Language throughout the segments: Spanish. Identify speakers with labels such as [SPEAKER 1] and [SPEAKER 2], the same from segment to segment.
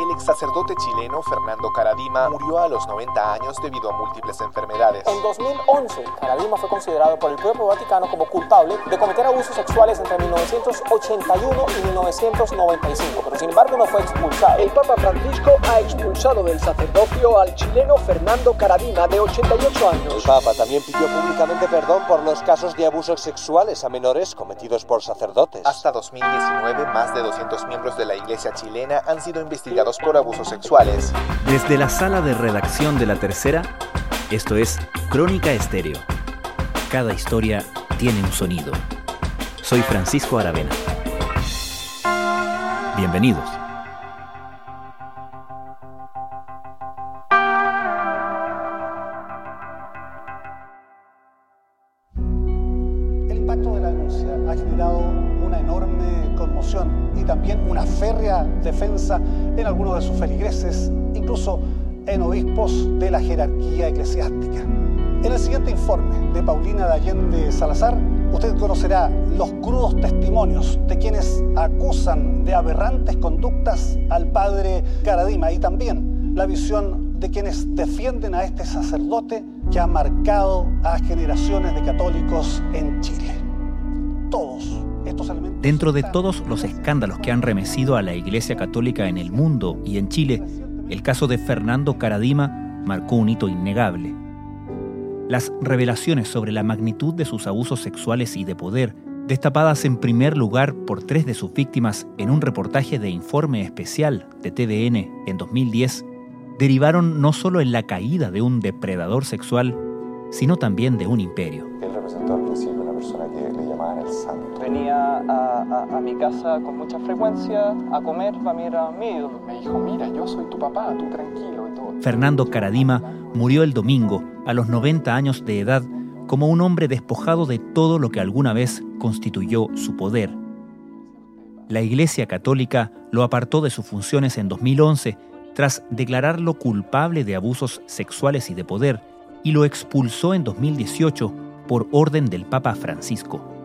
[SPEAKER 1] El ex sacerdote chileno Fernando Caradima murió a los 90 años debido a múltiples enfermedades.
[SPEAKER 2] En 2011, Caradima fue considerado por el propio Vaticano como culpable de cometer abusos sexuales entre 1981 y 1995, pero sin embargo no fue expulsado.
[SPEAKER 3] El Papa Francisco ha expulsado del sacerdocio al chileno Fernando Caradima, de 88 años.
[SPEAKER 4] El Papa también pidió públicamente perdón por los casos de abusos sexuales a menores cometidos por sacerdotes.
[SPEAKER 1] Hasta 2019, más de 200 miembros de la Iglesia chilena han sido investigados por abusos sexuales.
[SPEAKER 5] Desde la sala de redacción de La Tercera, esto es Crónica Estéreo. Cada historia tiene un sonido. Soy Francisco Aravena. Bienvenidos.
[SPEAKER 6] Feligreses, incluso en obispos de la jerarquía eclesiástica. En el siguiente informe de Paulina de Allende Salazar, usted conocerá los crudos testimonios de quienes acusan de aberrantes conductas al padre Caradima y también la visión de quienes defienden a este sacerdote que ha marcado a generaciones de católicos en Chile. Todos.
[SPEAKER 5] Dentro de todos los escándalos que han remecido a la Iglesia Católica en el mundo y en Chile, el caso de Fernando Caradima marcó un hito innegable. Las revelaciones sobre la magnitud de sus abusos sexuales y de poder, destapadas en primer lugar por tres de sus víctimas en un reportaje de informe especial de TVN en 2010, derivaron no solo en la caída de un depredador sexual, sino también de un imperio.
[SPEAKER 7] Él representó al principio
[SPEAKER 8] a, a, a mi casa con mucha frecuencia a comer, para mí era mi ídolo.
[SPEAKER 9] Me dijo, mira, yo soy tu papá, tú tranquilo y todo.
[SPEAKER 5] Fernando Caradima murió el domingo, a los 90 años de edad, como un hombre despojado de todo lo que alguna vez constituyó su poder. La Iglesia Católica lo apartó de sus funciones en 2011 tras declararlo culpable de abusos sexuales y de poder, y lo expulsó en 2018 por orden del Papa Francisco.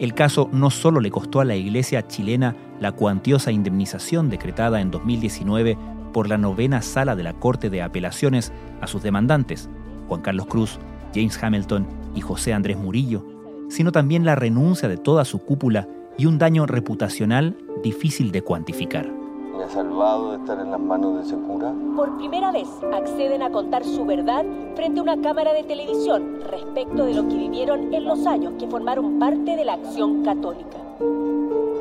[SPEAKER 5] El caso no solo le costó a la Iglesia chilena la cuantiosa indemnización decretada en 2019 por la novena sala de la Corte de Apelaciones a sus demandantes, Juan Carlos Cruz, James Hamilton y José Andrés Murillo, sino también la renuncia de toda su cúpula y un daño reputacional difícil de cuantificar.
[SPEAKER 7] Salvado de estar en las manos de ese cura.
[SPEAKER 10] Por primera vez acceden a contar su verdad frente a una cámara de televisión respecto de lo que vivieron en los años que formaron parte de la acción católica.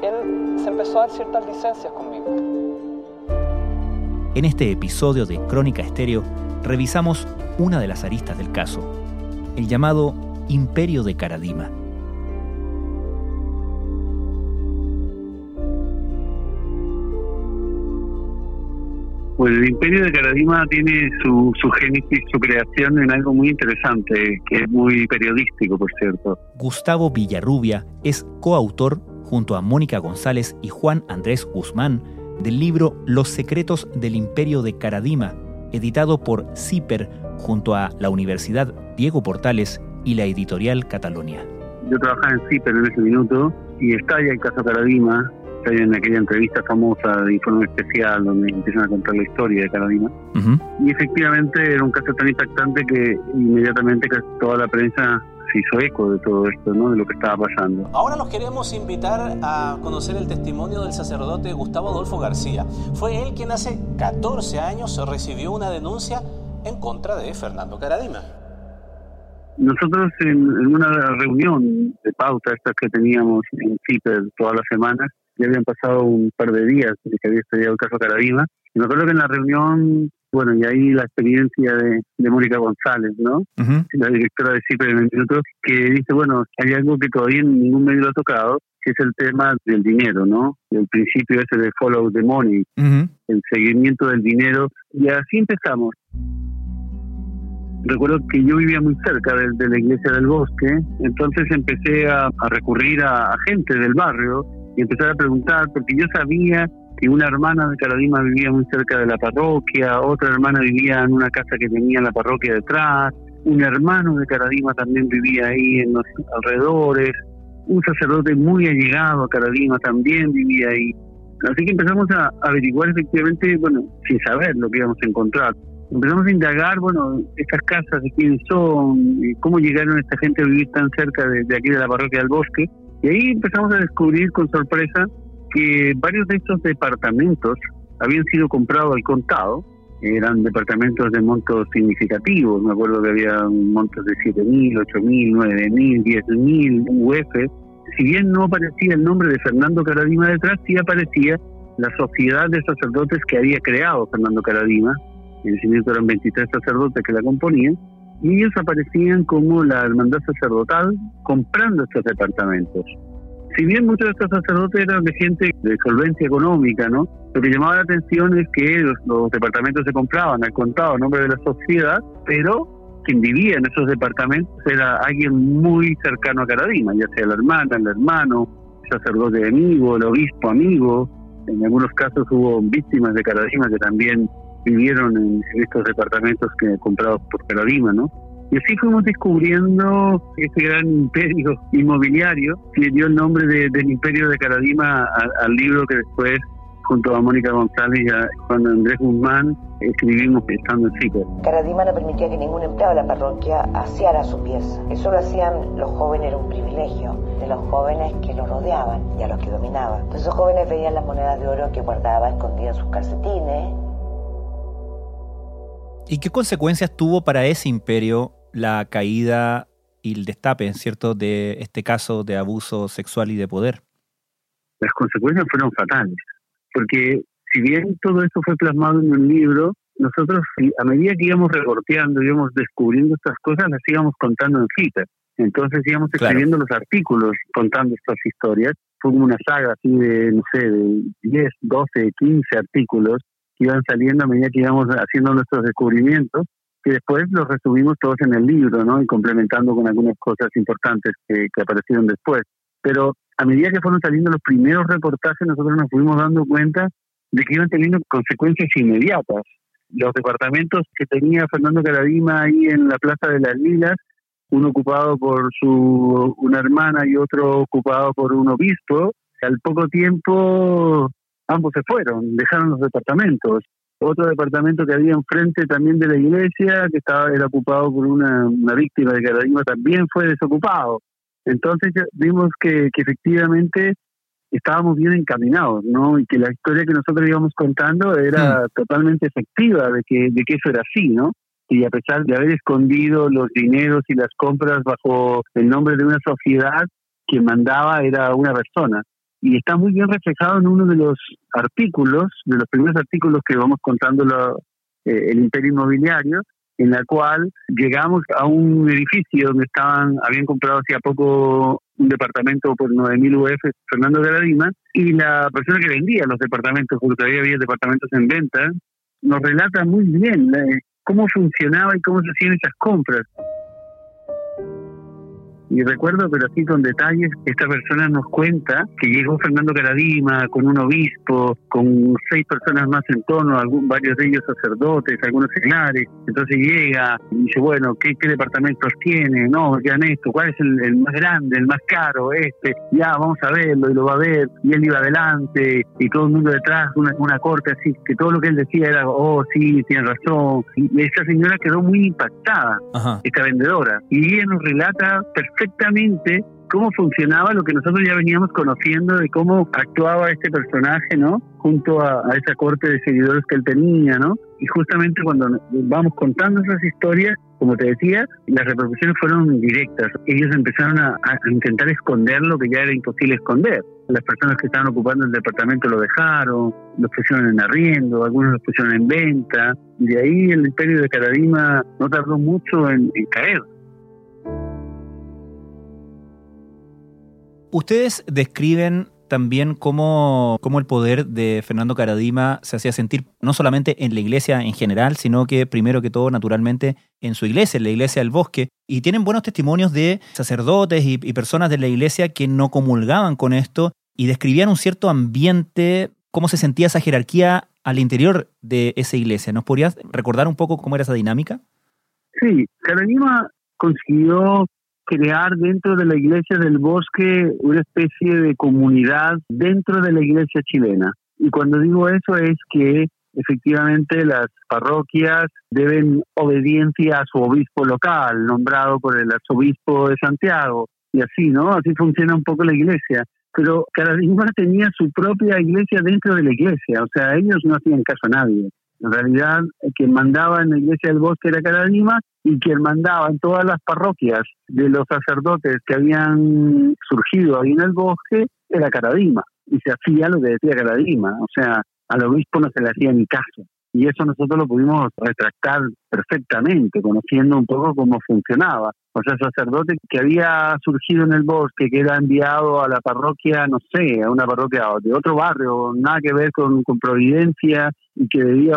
[SPEAKER 8] Él se empezó a dar ciertas licencias conmigo.
[SPEAKER 5] En este episodio de Crónica Estéreo revisamos una de las aristas del caso, el llamado Imperio de Caradima.
[SPEAKER 11] Bueno, el Imperio de Caradima tiene su, su génesis, su creación en algo muy interesante, que es muy periodístico, por cierto.
[SPEAKER 5] Gustavo Villarrubia es coautor, junto a Mónica González y Juan Andrés Guzmán, del libro Los secretos del Imperio de Caradima, editado por CIPER junto a la Universidad Diego Portales y la editorial Catalonia.
[SPEAKER 11] Yo trabajaba en CIPER en ese minuto y estalla el caso Caradima, en aquella entrevista famosa de informe especial donde empiezan a contar la historia de Caradima.
[SPEAKER 5] Uh -huh.
[SPEAKER 11] Y efectivamente era un caso tan impactante que inmediatamente toda la prensa se hizo eco de todo esto, ¿no? de lo que estaba pasando.
[SPEAKER 2] Ahora los queremos invitar a conocer el testimonio del sacerdote Gustavo Adolfo García. Fue él quien hace 14 años recibió una denuncia en contra de Fernando Caradima.
[SPEAKER 11] Nosotros en, en una reunión de pauta, estas que teníamos en CIPER todas las semanas, ya habían pasado un par de días desde que había estudiado el caso Caradima, y me acuerdo que en la reunión bueno, y ahí la experiencia de, de Mónica González, ¿no?
[SPEAKER 5] Uh -huh.
[SPEAKER 11] La directora de CIPER en el minuto, que dice, bueno, hay algo que todavía ningún medio lo ha tocado, que es el tema del dinero, ¿no? El principio ese de follow the money,
[SPEAKER 5] uh -huh.
[SPEAKER 11] el seguimiento del dinero. Y así empezamos. Recuerdo que yo vivía muy cerca de, de la iglesia del bosque, entonces empecé a, a recurrir a, a gente del barrio y empezar a preguntar, porque yo sabía que una hermana de Caradima vivía muy cerca de la parroquia, otra hermana vivía en una casa que tenía la parroquia detrás, un hermano de Caradima también vivía ahí en los alrededores, un sacerdote muy allegado a Caradima también vivía ahí. Así que empezamos a averiguar efectivamente, bueno, sin saber lo que íbamos a encontrar. Empezamos a indagar, bueno, estas casas, de quiénes son, cómo llegaron esta gente a vivir tan cerca de, de aquí de la parroquia del bosque. Y ahí empezamos a descubrir con sorpresa que varios de estos departamentos habían sido comprados al contado, eran departamentos de montos significativos, me acuerdo que había montos de 7.000, 8.000, 9.000, 10.000 UF. Si bien no aparecía el nombre de Fernando Caradima detrás, sí aparecía la sociedad de sacerdotes que había creado Fernando Caradima, en ese momento eran 23 sacerdotes que la componían, y ellos aparecían como la hermandad sacerdotal comprando estos departamentos si bien muchos de estos sacerdotes eran de gente de solvencia económica, ¿no? Lo que llamaba la atención es que los, departamentos se compraban al contado a nombre de la sociedad, pero quien vivía en esos departamentos era alguien muy cercano a Caradima, ya sea la hermana, el hermano, sacerdote amigo, el obispo amigo. En algunos casos hubo víctimas de Caradima que también vivieron en, en estos departamentos que comprados por Caradima, ¿no? Y así fuimos descubriendo este gran imperio inmobiliario que dio el nombre del imperio de Caradima al, libro que después junto a Mónica González y a Juan Andrés Guzmán escribimos pensando en CICO.
[SPEAKER 12] Caradima no permitía que ningún empleado de la parroquia aseara su pieza. Eso lo hacían los jóvenes, era un privilegio de los jóvenes que lo rodeaban y a los que dominaban. Entonces esos jóvenes veían las monedas de oro que guardaba escondidas en sus calcetines.
[SPEAKER 5] ¿Y qué consecuencias tuvo para ese imperio la caída y el destape, ¿cierto?, de este caso de abuso sexual y de poder.
[SPEAKER 11] Las consecuencias fueron fatales, porque si bien todo esto fue plasmado en un libro, nosotros a medida que íbamos reporteando, íbamos descubriendo estas cosas, las íbamos contando en citas. Entonces íbamos escribiendo los artículos contando estas historias. Fue como una saga así de, no sé, de 10, 12, 15 artículos iban saliendo a medida que íbamos haciendo nuestros descubrimientos que después los resumimos todos en el libro, ¿no? Y complementando con algunas cosas importantes que, aparecieron después. Pero a medida que fueron saliendo los primeros reportajes, nosotros nos fuimos dando cuenta de que iban teniendo consecuencias inmediatas. Los departamentos que tenía Fernando Caradima ahí en la Plaza de las Lilas, uno ocupado por su una hermana y otro ocupado por un obispo, al poco tiempo ambos se fueron, dejaron los departamentos otro departamento que había enfrente también de la iglesia, que estaba era ocupado por una, víctima de Caradima, también fue desocupado. Entonces vimos que, efectivamente estábamos bien encaminados, ¿no? Y que la historia que nosotros íbamos contando era totalmente efectiva de que, de que eso era así, ¿no? Y a pesar de haber escondido los dineros y las compras bajo el nombre de una sociedad, quien mandaba era una persona y está muy bien reflejado en uno de los artículos, de los primeros artículos que vamos contando eh, el imperio inmobiliario, en la cual llegamos a un edificio donde estaban habían comprado hacía poco un departamento por 9.000 UF, Fernando de la Dima, y la persona que vendía los departamentos, porque todavía había departamentos en venta, nos relata muy bien eh, cómo funcionaba y cómo se hacían esas compras. Y recuerdo, pero así con detalles, esta persona nos cuenta que llegó Fernando Caradima con un obispo, con seis personas más en torno, algún, varios de ellos sacerdotes, algunos seglares. Entonces llega y dice, bueno, ¿qué, departamentos tiene? No, quedan esto, ¿cuál es el, más grande, el más caro? Este, ya, vamos a verlo y lo va a ver. Y él iba adelante y todo el mundo detrás, una, una corte así, que todo lo que él decía era, oh, sí, tiene razón. Y esa señora quedó muy impactada, esta vendedora. Y ella nos relata perfectamente perfectamente cómo funcionaba lo que nosotros ya veníamos conociendo de cómo actuaba este personaje, ¿no? Junto a, esa corte de seguidores que él tenía, ¿no? Y justamente cuando vamos contando esas historias, como te decía, las repercusiones fueron directas. Ellos empezaron a, intentar esconder lo que ya era imposible esconder. Las personas que estaban ocupando el departamento lo dejaron, lo pusieron en arriendo, algunos lo pusieron en venta. De ahí el imperio de Caradima no tardó mucho en caer.
[SPEAKER 5] Ustedes describen también cómo, cómo, el poder de Fernando Caradima se hacía sentir no solamente en la iglesia en general, sino que primero que todo, naturalmente, en su iglesia, en la iglesia del bosque. Y tienen buenos testimonios de sacerdotes y, personas de la iglesia que no comulgaban con esto y describían un cierto ambiente, cómo se sentía esa jerarquía al interior de esa iglesia. ¿Nos podrías recordar un poco cómo era esa dinámica?
[SPEAKER 11] Sí, Caradima consiguió crear dentro de la iglesia del bosque una especie de comunidad dentro de la iglesia chilena. Y cuando digo eso es que efectivamente las parroquias deben obediencia a su obispo local, nombrado por el arzobispo de Santiago, y así, ¿no? Así funciona un poco la iglesia. Pero Caradima tenía su propia iglesia dentro de la iglesia, o sea, ellos no hacían caso a nadie. En realidad, quien mandaba en la iglesia del bosque era Caradima y quien mandaba en todas las parroquias de los sacerdotes que habían surgido ahí en el bosque era Caradima. Y se hacía lo que decía Caradima, o sea, al obispo no se le hacía ni caso. Y eso nosotros lo pudimos retractar perfectamente, conociendo un poco cómo funcionaba. O sea, sacerdote que había surgido en el bosque, que era enviado a la parroquia, no sé, a una parroquia de otro barrio, nada que ver con, con Providencia, y que debía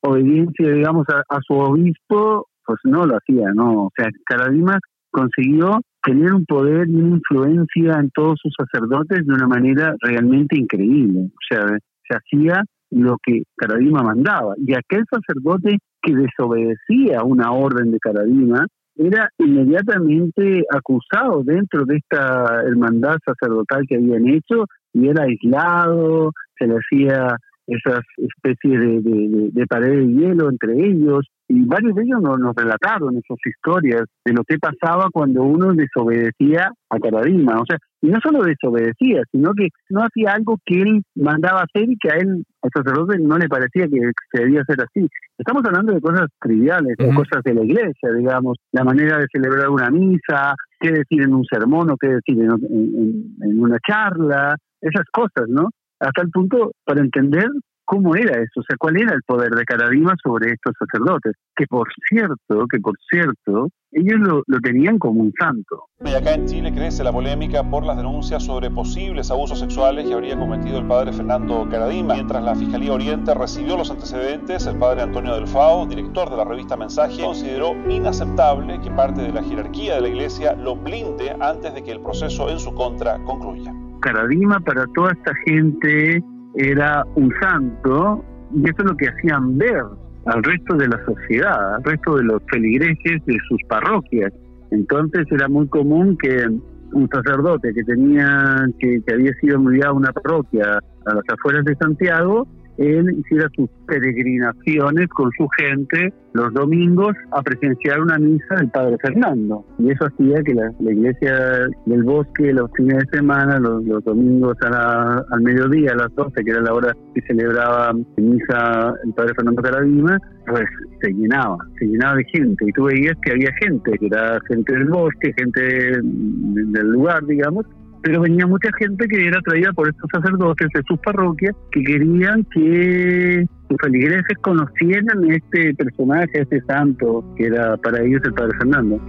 [SPEAKER 11] obediencia, digamos, a, a, su obispo, pues no lo hacía, ¿no? O sea, Caradima consiguió tener un poder y una influencia en todos sus sacerdotes de una manera realmente increíble. O sea, se hacía lo que Caradima mandaba. Y aquel sacerdote que desobedecía una orden de Caradima era inmediatamente acusado dentro de esta hermandad sacerdotal que habían hecho y era aislado, se le hacía esas especies de, pared de hielo entre ellos, y varios de ellos nos, nos, relataron esas historias de lo que pasaba cuando uno desobedecía a Caradima. O sea, y no solo desobedecía, sino que no hacía algo que él mandaba hacer y que a él, al sacerdote, no le parecía que se debía hacer así. Estamos hablando de cosas triviales, de cosas de la iglesia, digamos, la manera de celebrar una misa, qué decir en un sermón o qué decir en, en, en una charla, esas cosas, ¿no? hasta el punto para entender cómo era eso, o sea, cuál era el poder de Caradima sobre estos sacerdotes, que por cierto, que por cierto, ellos lo, lo, tenían como un santo.
[SPEAKER 13] Y acá en Chile crece la polémica por las denuncias sobre posibles abusos sexuales que habría cometido el padre Fernando Caradima. Mientras la Fiscalía Oriente recibió los antecedentes, el padre Antonio Delfao, director de la revista Mensaje, consideró inaceptable que parte de la jerarquía de la iglesia lo blinde antes de que el proceso en su contra concluya.
[SPEAKER 11] Caradima para toda esta gente era un santo y eso es lo que hacían ver al resto de la sociedad, al resto de los feligreses de sus parroquias. Entonces era muy común que un sacerdote que tenía que, que había sido enviado a una parroquia a las afueras de Santiago él hiciera sus peregrinaciones con su gente los domingos a presenciar una misa del Padre Fernando. Y eso hacía que la, iglesia del bosque los fines de semana, los, los domingos a la, al mediodía, a las 12, que era la hora que celebraba misa el Padre Fernando Caradima, pues se llenaba, se llenaba de gente. Y tú veías que había gente, que era gente del bosque, gente del lugar, digamos, pero venía mucha gente que era traída por estos sacerdotes de sus parroquias que querían que sus feligreses conocieran este personaje, este santo, que era para ellos el Padre Fernando.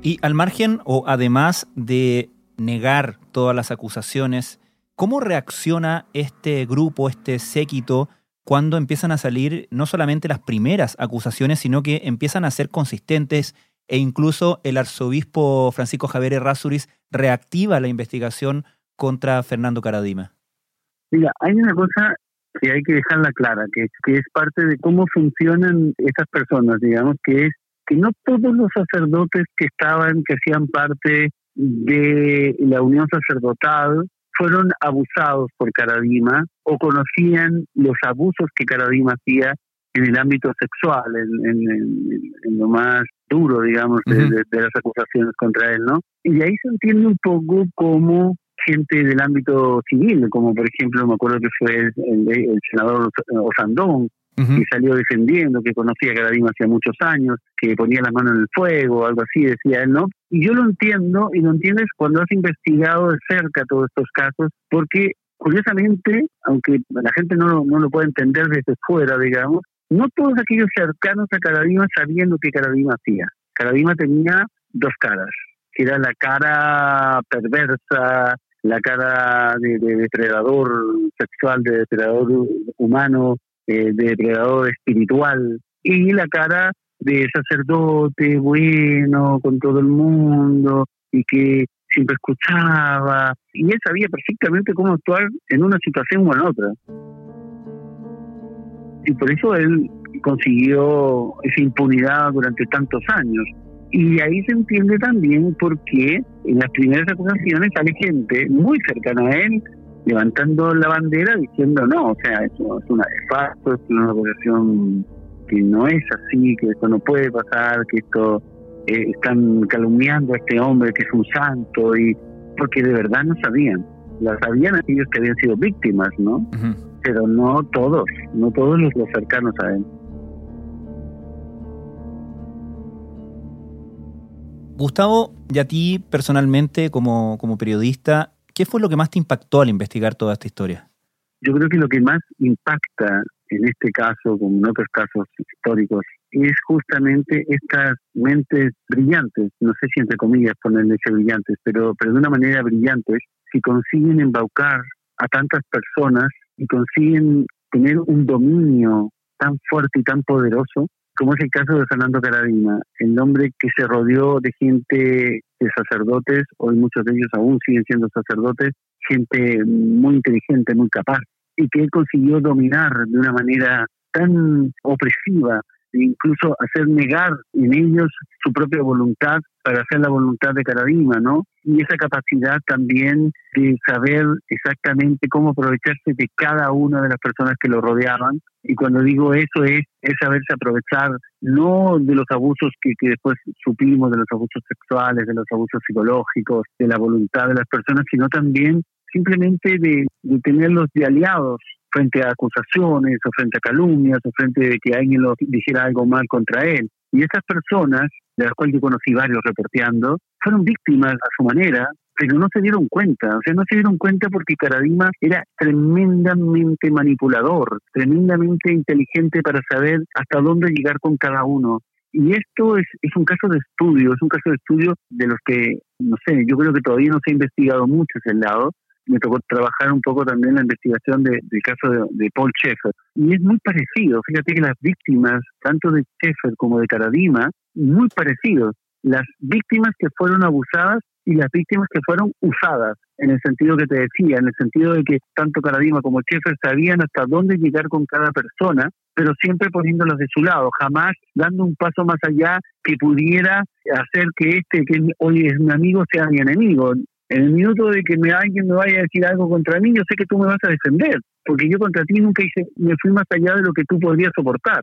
[SPEAKER 5] Y al margen o además de negar todas las acusaciones, ¿cómo reacciona este grupo, este séquito, cuando empiezan a salir no solamente las primeras acusaciones, sino que empiezan a ser consistentes e incluso el arzobispo Francisco Javier Errázuriz reactiva la investigación contra Fernando Caradima.
[SPEAKER 11] Mira, hay una cosa que hay que dejarla clara, que, que es parte de cómo funcionan estas personas, digamos, que es que no todos los sacerdotes que estaban, que hacían parte de la unión sacerdotal, fueron abusados por Caradima o conocían los abusos que Caradima hacía en el ámbito sexual, en, en, en lo más duro, digamos, de, uh -huh. de, de, las acusaciones contra él, ¿no? Y ahí se entiende un poco cómo gente del ámbito civil, como por ejemplo, me acuerdo que fue el, el, el senador Osandón, uh -huh. que salió defendiendo, que conocía a Caradima hacía muchos años, que ponía la mano en el fuego, algo así, decía él, ¿no? Y yo lo entiendo, y lo entiendes cuando has investigado de cerca todos estos casos, porque curiosamente, aunque la gente no, no lo puede entender desde fuera, digamos, no todos aquellos cercanos a Caradima sabían lo que Caradima hacía. Caradima tenía dos caras, que era la cara perversa, la cara de, de depredador sexual, de depredador humano, eh, de depredador espiritual, y la cara de sacerdote bueno con todo el mundo y que siempre escuchaba, y él sabía perfectamente cómo actuar en una situación o en otra y por eso él consiguió esa impunidad durante tantos años. Y ahí se entiende también por qué en las primeras acusaciones sale gente muy cercana a él levantando la bandera diciendo no, o sea, eso es una de es una negociación que no es así, que esto no puede pasar, que esto eh, están calumniando a este hombre que es un santo, y porque de verdad no sabían. La sabían aquellos que habían sido víctimas, ¿no? Pero no todos, no todos los, los cercanos a él.
[SPEAKER 5] Gustavo, y a ti personalmente como, como periodista, ¿qué fue lo que más te impactó al investigar toda esta historia?
[SPEAKER 11] Yo creo que lo que más impacta en este caso, como en otros casos históricos, es justamente estas mentes brillantes, no sé si entre comillas ponerle ese brillantes, pero, pero de una manera brillantes, que consiguen embaucar a tantas personas y consiguen tener un dominio tan fuerte y tan poderoso como es el caso de Fernando Caradima, el hombre que se rodeó de gente de sacerdotes, hoy muchos de ellos aún siguen siendo sacerdotes, gente muy inteligente, muy capaz, y que él consiguió dominar de una manera tan opresiva incluso hacer negar en ellos su propia voluntad para hacer la voluntad de Caradima, ¿no? Y esa capacidad también de saber exactamente cómo aprovecharse de cada una de las personas que lo rodeaban. Y cuando digo eso es, es saberse aprovechar no de los abusos que, que después supimos, de los abusos sexuales, de los abusos psicológicos, de la voluntad de las personas, sino también simplemente de, de tenerlos de aliados frente a acusaciones o frente a calumnias o frente a que alguien lo dijera algo mal contra él. Y esas personas, de las cuales yo conocí varios reporteando, fueron víctimas a su manera, pero no se dieron cuenta, o sea, no se dieron cuenta porque Caradima era tremendamente manipulador, tremendamente inteligente para saber hasta dónde llegar con cada uno. Y esto es, es un caso de estudio, es un caso de estudio de los que, no sé, yo creo que todavía no se ha investigado mucho ese lado, me tocó trabajar un poco también la investigación del caso de, Paul Schaeffer. Y es muy parecido, fíjate que las víctimas, tanto de Schaeffer como de Caradima, muy parecidos. Las víctimas que fueron abusadas y las víctimas que fueron usadas, en el sentido que te decía, en el sentido de que tanto Caradima como Schaeffer sabían hasta dónde llegar con cada persona, pero siempre poniéndolas de su lado, jamás dando un paso más allá que pudiera hacer que este que hoy es mi amigo sea mi enemigo. En el minuto de que me, alguien me vaya a decir algo contra mí, yo sé que tú me vas a defender, porque yo contra ti nunca hice, me fui más allá de lo que tú podrías soportar.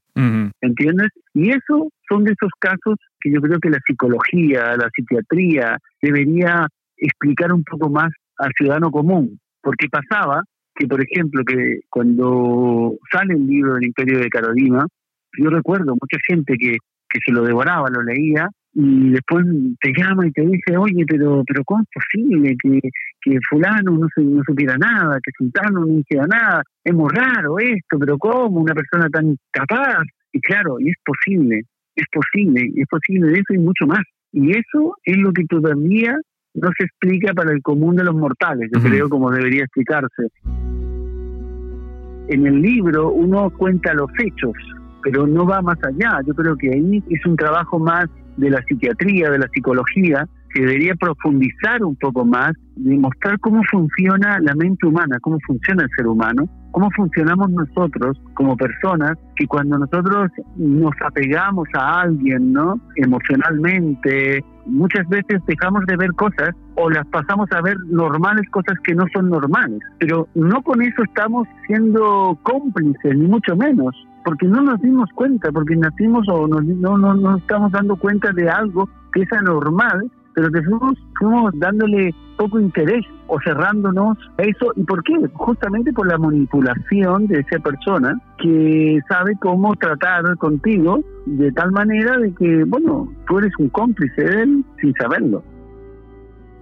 [SPEAKER 11] ¿Entiendes? Y eso son de esos casos que yo creo que la psicología, la psiquiatría debería explicar un poco más al ciudadano común, porque pasaba que, por ejemplo, que cuando sale el libro del Imperio de Carolina, yo recuerdo mucha gente que, que se lo devoraba, lo leía, y después te llama y te dice, oye, pero pero ¿cómo es posible que, que fulano no, se, no supiera nada, que sultano no hiciera nada? Es muy raro esto, pero ¿cómo? Una persona tan capaz. Y claro, y es posible, es posible, es posible de eso y mucho más. Y eso es lo que todavía no se explica para el común de los mortales, yo creo como debería explicarse. En el libro uno cuenta los hechos, pero no va más allá. Yo creo que ahí es un trabajo más de la psiquiatría, de la psicología, que debería profundizar un poco más y mostrar cómo funciona la mente humana, cómo funciona el ser humano, cómo funcionamos nosotros como personas, que cuando nosotros nos apegamos a alguien, ¿no? Emocionalmente, muchas veces dejamos de ver cosas o las pasamos a ver normales cosas que no son normales. Pero no con eso estamos siendo cómplices, ni mucho menos porque no nos dimos cuenta, porque nacimos o no, no, no nos estamos dando cuenta de algo que es anormal, pero que fuimos, fuimos dándole poco interés o cerrándonos a eso. ¿Y por qué? Justamente por la manipulación de esa persona que sabe cómo tratar contigo de tal manera de que, bueno, tú eres un cómplice de él sin saberlo.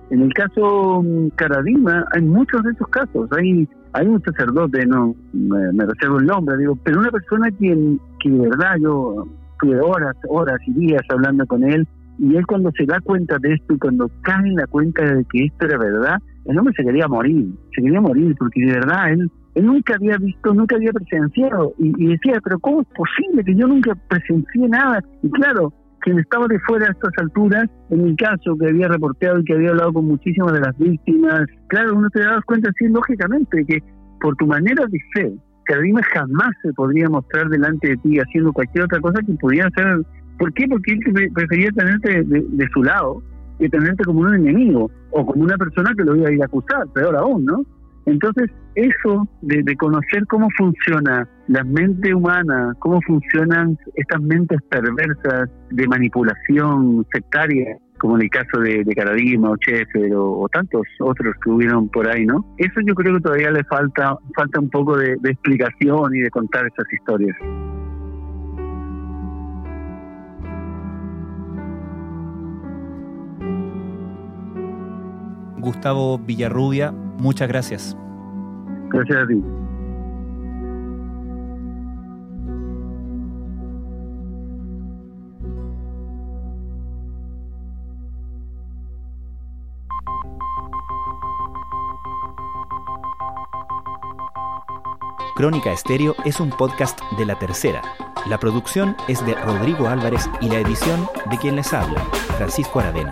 [SPEAKER 11] En el caso mm, Caradima hay muchos de esos casos. Hay hay un sacerdote, no me, reservo el nombre, digo, pero una persona que, que de verdad yo tuve horas, horas y días hablando con él, y él cuando se da cuenta de esto y cuando cae en la cuenta de que esto era verdad, el hombre se quería morir, se quería morir, porque de verdad él, él nunca había visto, nunca había presenciado, y, y decía, pero ¿cómo es posible que yo nunca presencié nada? Y claro, quien estaba de fuera a estas alturas, en mi caso, que había reporteado y que había hablado con muchísimas de las víctimas, claro, uno te das cuenta así lógicamente que por tu manera de ser, Carolina jamás se podría mostrar delante de ti haciendo cualquier otra cosa que pudiera hacer. ¿Por qué? Porque él prefería tenerte de, su lado que tenerte como un enemigo o como una persona que lo iba a ir a acusar, peor aún, ¿no? Entonces, eso de, de, conocer cómo funciona la mente humana, cómo funcionan estas mentes perversas de manipulación sectaria, como en el caso de, de Caradima o Sheffer o, tantos otros que hubieron por ahí, ¿no? Eso yo creo que todavía le falta, falta un poco de, de explicación y de contar esas historias.
[SPEAKER 5] Gustavo Villarrubia, muchas gracias.
[SPEAKER 11] Gracias a ti.
[SPEAKER 5] Crónica Estéreo es un podcast de la tercera. La producción es de Rodrigo Álvarez y la edición de quien les habla, Francisco Aravena.